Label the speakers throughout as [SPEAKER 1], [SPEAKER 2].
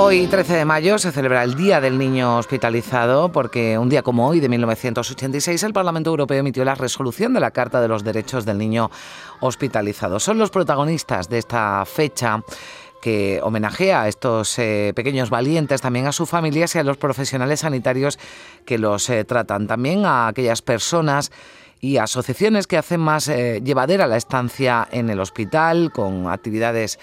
[SPEAKER 1] Hoy, 13 de mayo, se celebra el Día del Niño Hospitalizado porque un día como hoy, de 1986, el Parlamento Europeo emitió la resolución de la Carta de los Derechos del Niño Hospitalizado. Son los protagonistas de esta fecha que homenajea a estos eh, pequeños valientes, también a sus familias y a los profesionales sanitarios que los eh, tratan, también a aquellas personas y asociaciones que hacen más eh, llevadera la estancia en el hospital con actividades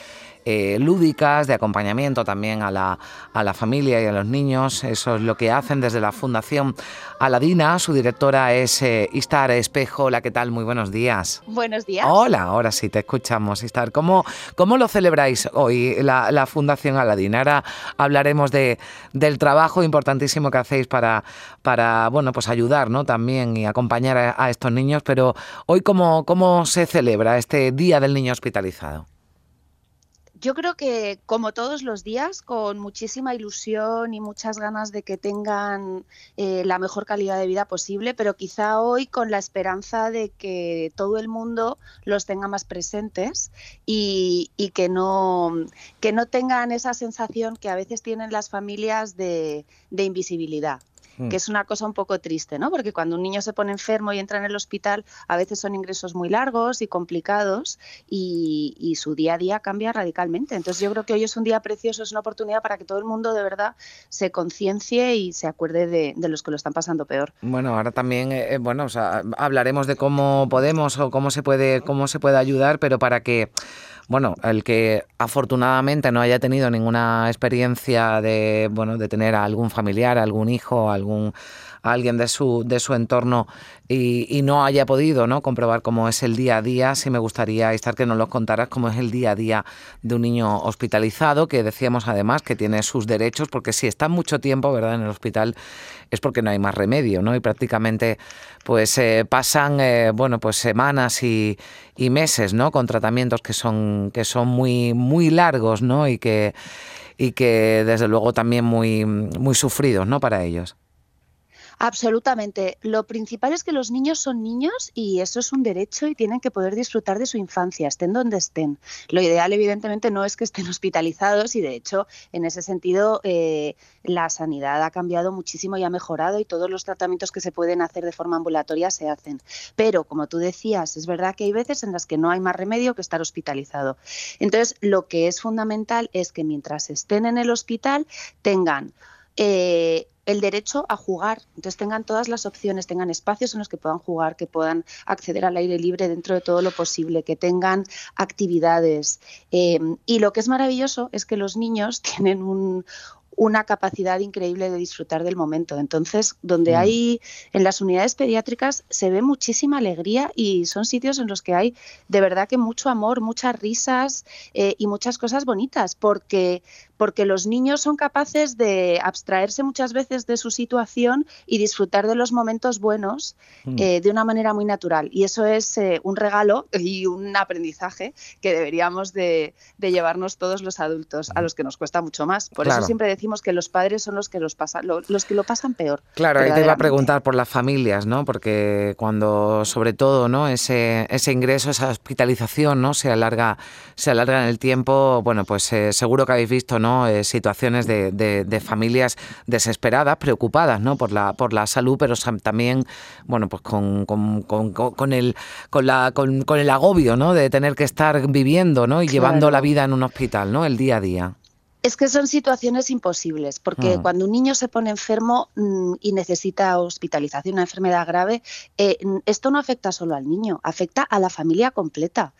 [SPEAKER 1] eh, lúdicas, de acompañamiento también a la, a la familia y a los niños. Eso es lo que hacen desde la Fundación Aladina. Su directora es eh, Istar Espejo. Hola, ¿qué tal? Muy buenos días.
[SPEAKER 2] Buenos días.
[SPEAKER 1] Hola, ahora sí, te escuchamos, Istar. ¿Cómo, cómo lo celebráis hoy la, la Fundación Aladina? Ahora hablaremos de, del trabajo importantísimo que hacéis para, para bueno, pues ayudar ¿no? también y acompañar a, a estos niños, pero hoy, ¿cómo, ¿cómo se celebra este Día del Niño Hospitalizado?
[SPEAKER 2] Yo creo que como todos los días, con muchísima ilusión y muchas ganas de que tengan eh, la mejor calidad de vida posible, pero quizá hoy con la esperanza de que todo el mundo los tenga más presentes y, que, no, que no tengan esa sensación que a veces tienen las familias de invisibilidad.
[SPEAKER 1] Hmm.
[SPEAKER 2] que es una cosa un poco triste, ¿no? Porque cuando un niño se pone enfermo y entra en el hospital, a veces son ingresos muy largos y complicados y, y, su día a día cambia radicalmente. Entonces yo creo que hoy es un día precioso, es una oportunidad para que todo el mundo de verdad se conciencie y se acuerde de, de, los que lo están pasando peor.
[SPEAKER 1] Bueno, ahora también, eh, bueno, o sea, hablaremos de cómo podemos o cómo se puede, cómo se puede ayudar, pero para que bueno, el que afortunadamente no haya tenido ninguna experiencia de, bueno, de tener a algún familiar, algún hijo, algún alguien de su, de su entorno y, y, no haya podido ¿no? comprobar cómo es el día a día, sí me gustaría estar que nos lo contaras cómo es el día a día de un niño hospitalizado, que decíamos además que tiene sus derechos, porque si está mucho tiempo ¿verdad? en el hospital es porque no hay más remedio, ¿no? Y prácticamente pues eh, pasan eh, bueno pues semanas y, y, meses ¿no? con tratamientos que son, que son muy, muy largos ¿no? y que y que desde luego también muy, muy sufridos ¿no? para ellos.
[SPEAKER 2] Absolutamente. Lo principal es que los niños son niños y eso es un derecho y tienen que poder disfrutar de su infancia, estén donde estén. Lo ideal, evidentemente, no es que estén hospitalizados y, de hecho, en ese sentido, eh, la sanidad ha cambiado muchísimo y ha mejorado y todos los tratamientos que se pueden hacer de forma ambulatoria se hacen. Pero, como tú decías, es verdad que hay veces en las que no hay más remedio que estar hospitalizado. Entonces, lo que es fundamental es que mientras estén en el hospital tengan eh, el derecho a jugar. Entonces tengan todas las opciones, tengan espacios en los que puedan jugar, que puedan acceder al aire libre dentro de todo lo posible, que tengan actividades. Eh, y lo que es maravilloso es que los niños tienen un, una capacidad increíble de disfrutar del momento. Entonces, donde mm. hay en las unidades pediátricas se ve muchísima alegría y son sitios en los que hay de verdad que mucho amor, muchas risas eh, y muchas cosas bonitas, porque porque los niños son capaces de abstraerse muchas veces de su situación y disfrutar de los momentos buenos mm. eh, de una manera muy natural. Y eso es eh, un regalo y un aprendizaje que deberíamos de, de, llevarnos todos los adultos, a los que nos cuesta mucho más. Por claro. eso siempre decimos que los padres son los que, los, pasan, lo, los que lo pasan peor.
[SPEAKER 1] Claro, ahí te iba a preguntar por las familias, ¿no? Porque cuando, sobre todo, ¿no? ese, ese ingreso, esa hospitalización, ¿no? Se alarga, se alarga en el tiempo, bueno, pues eh, seguro que habéis visto, ¿no? Eh, situaciones de, de, de, familias desesperadas, preocupadas ¿no? por, la, por la salud, pero también bueno, pues con, con, con, con el, con, la, con, con, el agobio ¿no? de tener que estar viviendo ¿no? y claro. llevando la vida en un hospital, ¿no? el día a día.
[SPEAKER 2] Es que son situaciones imposibles, porque mm. cuando un niño se pone enfermo mmm, y necesita hospitalización, una enfermedad grave, eh, esto no afecta solo al niño, afecta a la familia completa.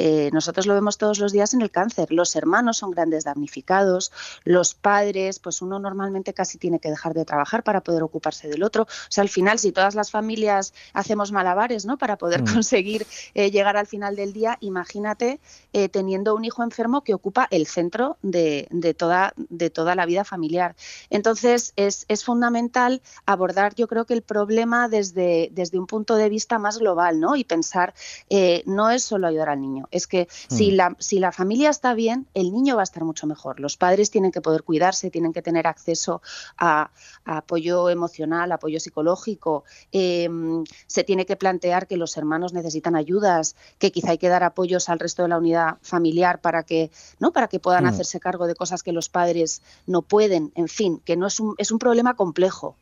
[SPEAKER 2] Eh, nosotros lo vemos todos los días en el cáncer. Los hermanos son grandes damnificados, los padres, pues uno normalmente casi tiene que dejar de trabajar para poder ocuparse del otro. O sea, al final, si todas las familias hacemos malabares ¿no? para poder mm. conseguir eh, llegar al final del día, imagínate eh, teniendo un hijo enfermo que ocupa el centro de, de, toda, de toda la vida familiar. Entonces, es, es, fundamental abordar, yo creo que el problema desde, desde un punto de vista más global ¿no? y pensar, eh, no es solo ayudar al niño, niño. Es que si, mm. la, si la familia está bien, el niño va a estar mucho mejor. Los padres tienen que poder cuidarse, tienen que tener acceso a, apoyo emocional, apoyo psicológico. Em, se tiene que plantear que los hermanos necesitan ayudas, que quizá hay que dar apoyos al resto de la unidad familiar para que, ¿no? para que puedan mm. hacerse cargo de cosas que los padres no pueden. En fin, que no es un, es un problema complejo.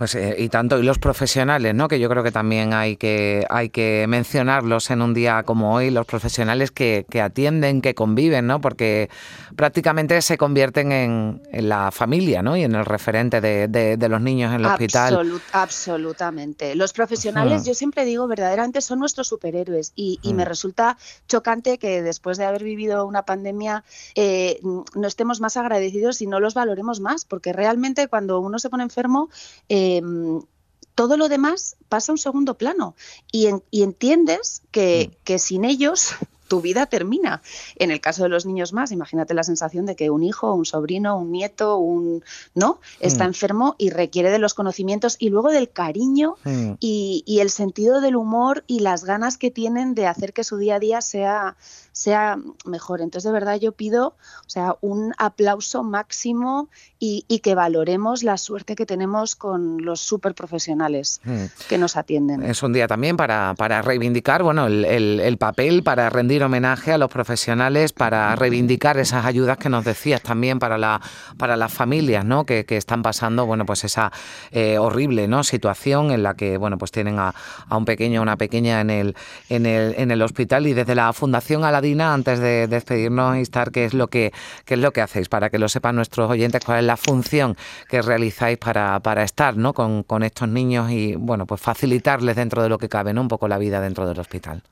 [SPEAKER 1] Pues eh, y tanto, y los profesionales, ¿no? Que yo creo que también hay que, hay que mencionarlos en un día como hoy, los profesionales que, atienden, que conviven, ¿no? Porque prácticamente se convierten en, la familia, ¿no? Y en el referente de, los niños en el hospital.
[SPEAKER 2] absolutamente. Los profesionales, yo siempre digo, verdaderamente son nuestros superhéroes. Y, me mm. resulta chocante que después de haber vivido una pandemia eh, no estemos más agradecidos y no los valoremos más, porque realmente cuando uno se pone enfermo, eh, Em, todo lo demás pasa a un segundo plano y, entiendes que, mm. que, sin ellos tu vida termina. En el caso de los niños más, imagínate la sensación de que un hijo, un sobrino, un nieto, un no está mm. enfermo y requiere de los conocimientos y luego del cariño mm. y, y, el sentido del humor y las ganas que tienen de hacer que su día a día sea sea mejor. Entonces, de verdad, yo pido o sea, un aplauso máximo y, que valoremos la suerte que tenemos con los súper profesionales mm. que nos atienden.
[SPEAKER 1] Es un día también para, para reivindicar bueno, el, el, papel, para rendir homenaje a los profesionales, para reivindicar esas ayudas que nos decías también para, la, para las familias ¿no? que, que están pasando bueno, pues esa eh, horrible ¿no? situación en la que bueno, pues tienen a, a un pequeño una pequeña en el, en, el, en el hospital y desde la Fundación a la antes de despedirnos, instar qué es lo que qué es lo que hacéis para que lo sepan nuestros oyentes, cuál es la función que realizáis para, para estar ¿no? con, con estos niños y bueno, pues facilitarles dentro de lo que cabe, ¿no? un poco la vida dentro del hospital.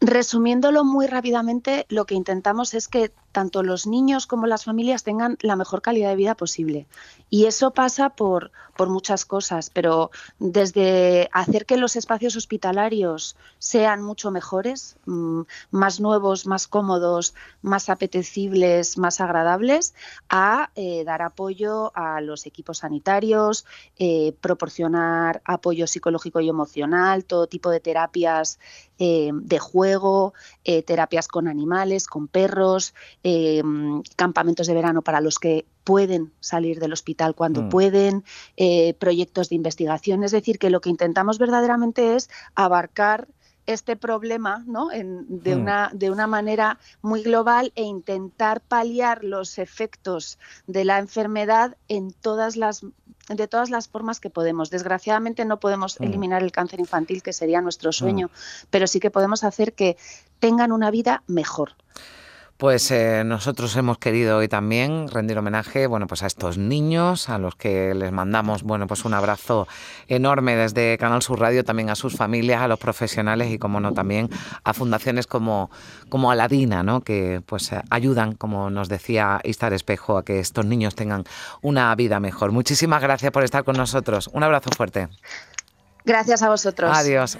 [SPEAKER 2] Resumiéndolo muy rápidamente, lo que intentamos es que tanto los niños como las familias tengan la mejor calidad de vida posible. Y eso pasa por, por muchas cosas, pero desde hacer que los espacios hospitalarios sean mucho mejores, mm, más nuevos, más cómodos, más apetecibles, más agradables, a eh, dar apoyo a los equipos sanitarios, eh, proporcionar apoyo psicológico y emocional, todo tipo de terapias eh, de juego, terapias con animales, con perros, eh, campamentos de verano para los que pueden salir del hospital cuando mm. pueden, eh, proyectos de investigación. Es decir, que lo que intentamos verdaderamente es abarcar este problema ¿no? de, mm. una, de una manera muy global e intentar paliar los efectos de la enfermedad en todas las de todas las formas que podemos. Desgraciadamente no podemos mm. eliminar el cáncer infantil, que sería nuestro sueño, pero sí que podemos hacer que tengan una vida mejor.
[SPEAKER 1] Pues eh, nosotros hemos querido hoy también rendir homenaje, bueno, pues a estos niños, a los que les mandamos, bueno, pues un abrazo enorme desde Canal Sur Radio, también a sus familias, a los profesionales y, como no, también a fundaciones como, como Aladina, ¿no? Que pues ayudan, como nos decía Istar Espejo, a que estos niños tengan una vida mejor. Muchísimas gracias por estar con nosotros. Un abrazo fuerte.
[SPEAKER 2] Gracias a vosotros.
[SPEAKER 1] Adiós.